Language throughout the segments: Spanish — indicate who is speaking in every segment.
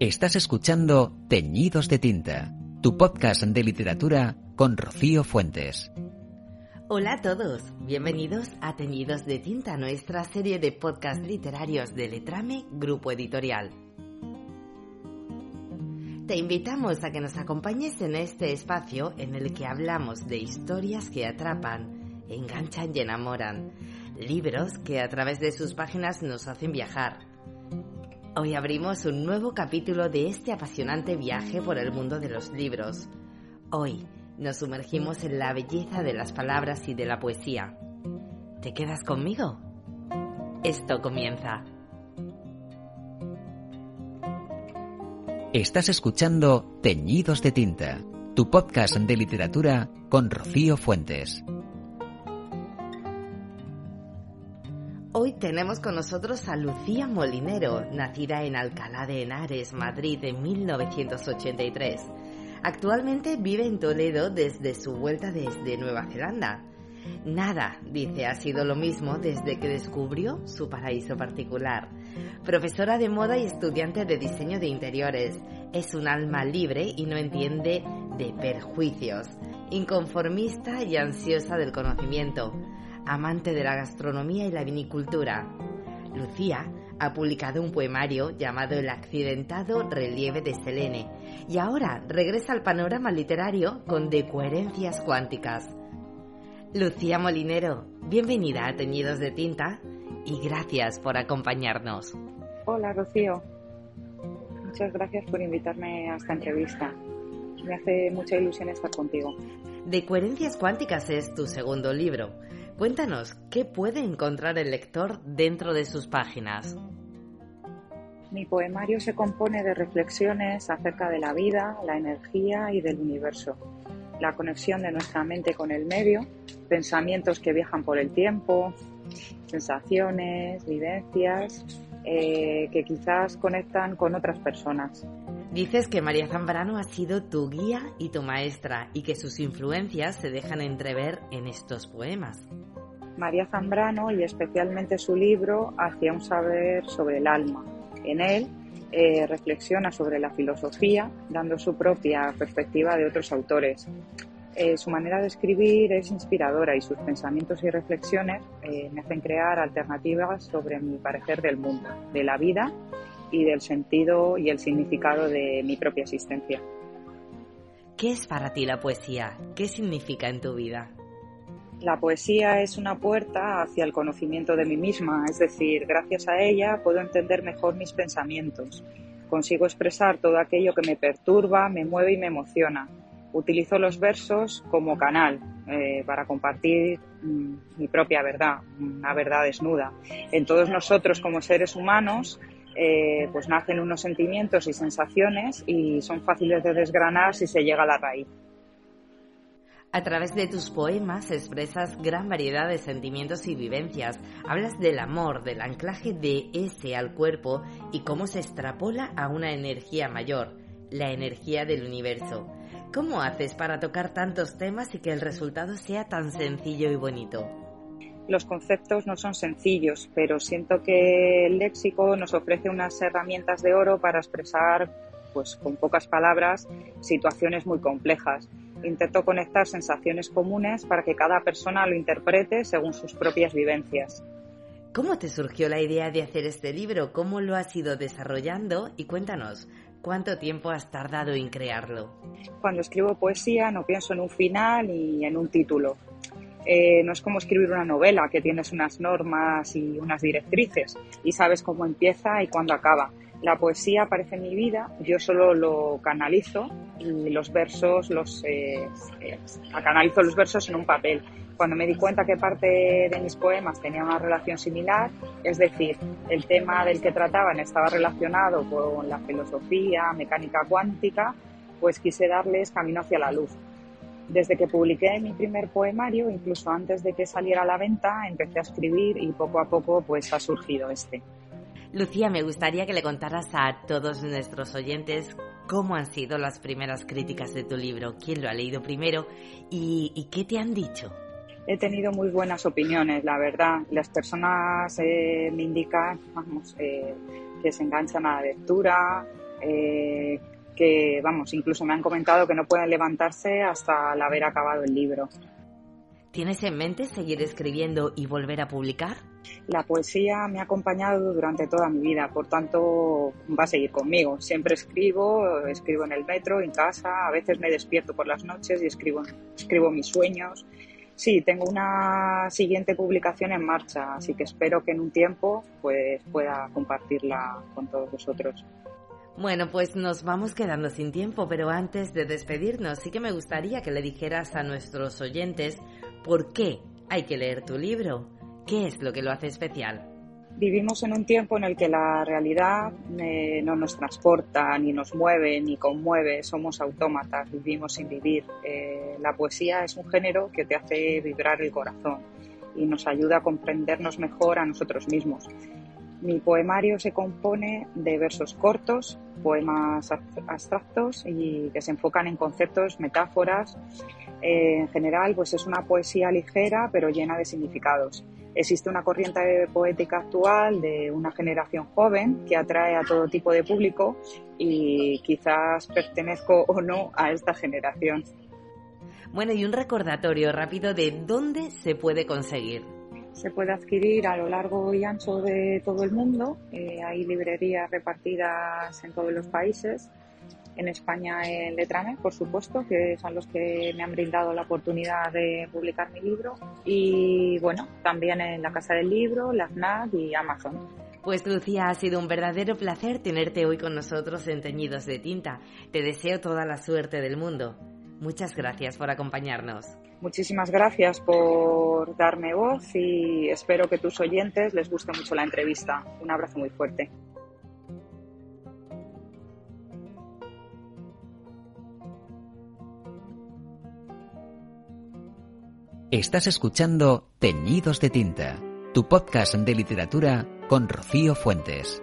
Speaker 1: Estás escuchando Teñidos de Tinta, tu podcast de literatura con Rocío Fuentes.
Speaker 2: Hola a todos, bienvenidos a Teñidos de Tinta, nuestra serie de podcasts literarios de Letrame Grupo Editorial. Te invitamos a que nos acompañes en este espacio en el que hablamos de historias que atrapan, enganchan y enamoran, libros que a través de sus páginas nos hacen viajar Hoy abrimos un nuevo capítulo de este apasionante viaje por el mundo de los libros. Hoy nos sumergimos en la belleza de las palabras y de la poesía. ¿Te quedas conmigo? Esto comienza.
Speaker 1: Estás escuchando Teñidos de Tinta, tu podcast de literatura con Rocío Fuentes.
Speaker 2: Hoy tenemos con nosotros a Lucía Molinero, nacida en Alcalá de Henares, Madrid, en 1983. Actualmente vive en Toledo desde su vuelta desde Nueva Zelanda. Nada, dice, ha sido lo mismo desde que descubrió su paraíso particular. Profesora de moda y estudiante de diseño de interiores, es un alma libre y no entiende de perjuicios, inconformista y ansiosa del conocimiento amante de la gastronomía y la vinicultura. Lucía ha publicado un poemario llamado El accidentado relieve de Selene y ahora regresa al panorama literario con De coherencias cuánticas. Lucía Molinero, bienvenida a Teñidos de Tinta y gracias por acompañarnos.
Speaker 3: Hola Rocío, muchas gracias por invitarme a esta entrevista. Me hace mucha ilusión estar contigo.
Speaker 2: De coherencias cuánticas es tu segundo libro Cuéntanos, ¿qué puede encontrar el lector dentro de sus páginas?
Speaker 3: Mi poemario se compone de reflexiones acerca de la vida, la energía y del universo, la conexión de nuestra mente con el medio, pensamientos que viajan por el tiempo, sensaciones, vivencias eh, que quizás conectan con otras personas.
Speaker 2: Dices que María Zambrano ha sido tu guía y tu maestra y que sus influencias se dejan entrever en estos poemas.
Speaker 3: María Zambrano y especialmente su libro Hacia un saber sobre el alma. En él eh, reflexiona sobre la filosofía, dando su propia perspectiva de otros autores. Eh, su manera de escribir es inspiradora y sus pensamientos y reflexiones eh, me hacen crear alternativas sobre mi parecer del mundo, de la vida y del sentido y el significado de mi propia existencia.
Speaker 2: ¿Qué es para ti la poesía? ¿Qué significa en tu vida?
Speaker 3: La poesía es una puerta hacia el conocimiento de mí misma, es decir, gracias a ella puedo entender mejor mis pensamientos. Consigo expresar todo aquello que me perturba, me mueve y me emociona. Utilizo los versos como canal eh, para compartir mm, mi propia verdad, una verdad desnuda. En todos nosotros como seres humanos eh, pues nacen unos sentimientos y sensaciones y son fáciles de desgranar si se llega a la raíz.
Speaker 2: A través de tus poemas expresas gran variedad de sentimientos y vivencias. Hablas del amor, del anclaje de ese al cuerpo y cómo se extrapola a una energía mayor, la energía del universo. ¿Cómo haces para tocar tantos temas y que el resultado sea tan sencillo y bonito?
Speaker 3: los conceptos no son sencillos, pero siento que el léxico nos ofrece unas herramientas de oro para expresar, pues con pocas palabras, situaciones muy complejas. Intento conectar sensaciones comunes para que cada persona lo interprete según sus propias vivencias.
Speaker 2: ¿Cómo te surgió la idea de hacer este libro? ¿Cómo lo has ido desarrollando? Y cuéntanos, ¿cuánto tiempo has tardado en crearlo?
Speaker 3: Cuando escribo poesía no pienso en un final ni en un título eh, no es como escribir una novela, que tienes unas normas y unas directrices y sabes cómo empieza y cuándo acaba. La poesía aparece en mi vida, yo solo lo canalizo y los versos los eh, eh, canalizo los versos en un papel. Cuando me di cuenta que parte de mis poemas tenía una relación similar, es decir, el tema del que trataban estaba relacionado con la filosofía, mecánica cuántica, pues quise darles camino hacia la luz. Desde que publiqué mi primer poemario, incluso antes de que saliera a la venta, empecé a escribir y poco a poco pues ha surgido este.
Speaker 2: Lucía, me gustaría que le contaras a todos nuestros oyentes cómo han sido las primeras críticas de tu libro, quién lo ha leído primero y, qué te han dicho.
Speaker 3: He tenido muy buenas opiniones, la verdad. Las personas eh, me indican eh, que se enganchan a la lectura, eh, que, vamos, incluso me han comentado que no pueden levantarse hasta el haber acabado el libro.
Speaker 2: ¿Tienes en mente seguir escribiendo y volver a publicar?
Speaker 3: La poesía me ha acompañado durante toda mi vida, por tanto va a seguir conmigo. Siempre escribo, escribo en el metro, en casa, a veces me despierto por las noches y escribo, escribo mis sueños. Sí, tengo una siguiente publicación en marcha, así que espero que en un tiempo pues, pueda compartirla con todos vosotros.
Speaker 2: Bueno, pues nos vamos quedando sin tiempo, pero antes de despedirnos, sí que me gustaría que le dijeras a nuestros oyentes por qué hay que leer tu libro. ¿Qué es lo que lo hace especial?
Speaker 3: Vivimos en un tiempo en el que la realidad eh, no nos transporta, ni nos mueve, ni conmueve, somos autómatas, vivimos sin vivir. Eh, la poesía es un género que te hace vibrar el corazón y nos ayuda a comprendernos mejor a nosotros mismos. Mi poemario se compone de versos cortos, poemas abstractos y que se enfocan en conceptos, metáforas. Eh, en general, pues es una poesía ligera pero llena de significados. Existe una corriente poética actual de una generación joven que atrae a todo tipo de público y quizás pertenezco o no a esta generación.
Speaker 2: Bueno, y un recordatorio rápido de dónde se puede conseguir
Speaker 3: se puede adquirir a lo largo y ancho de todo el mundo. Eh, hay librerías repartidas en todos los países. En España en Letrame, por supuesto, que son los que me han brindado la oportunidad de publicar mi libro. Y bueno, también en la Casa del Libro, la FNAC y Amazon.
Speaker 2: Pues Lucía, ha sido un verdadero placer tenerte hoy con nosotros en Teñidos de Tinta. Te deseo toda la suerte del mundo. Muchas gracias por acompañarnos.
Speaker 3: Muchísimas gracias por darme voz y espero que tus oyentes les guste mucho la entrevista. Un abrazo muy fuerte.
Speaker 1: Estás escuchando Teñidos de Tinta, tu podcast de literatura con Rocío Fuentes.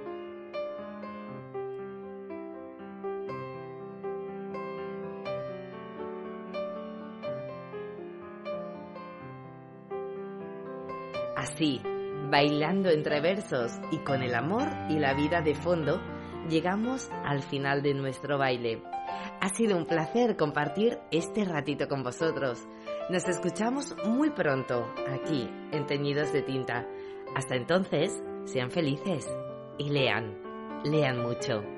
Speaker 2: Así, bailando entre versos y con el amor y la vida de fondo, llegamos al final de nuestro baile. Ha sido un placer compartir este ratito con vosotros. Nos escuchamos muy pronto aquí en Teñidos de Tinta. Hasta entonces, sean felices y lean, lean mucho.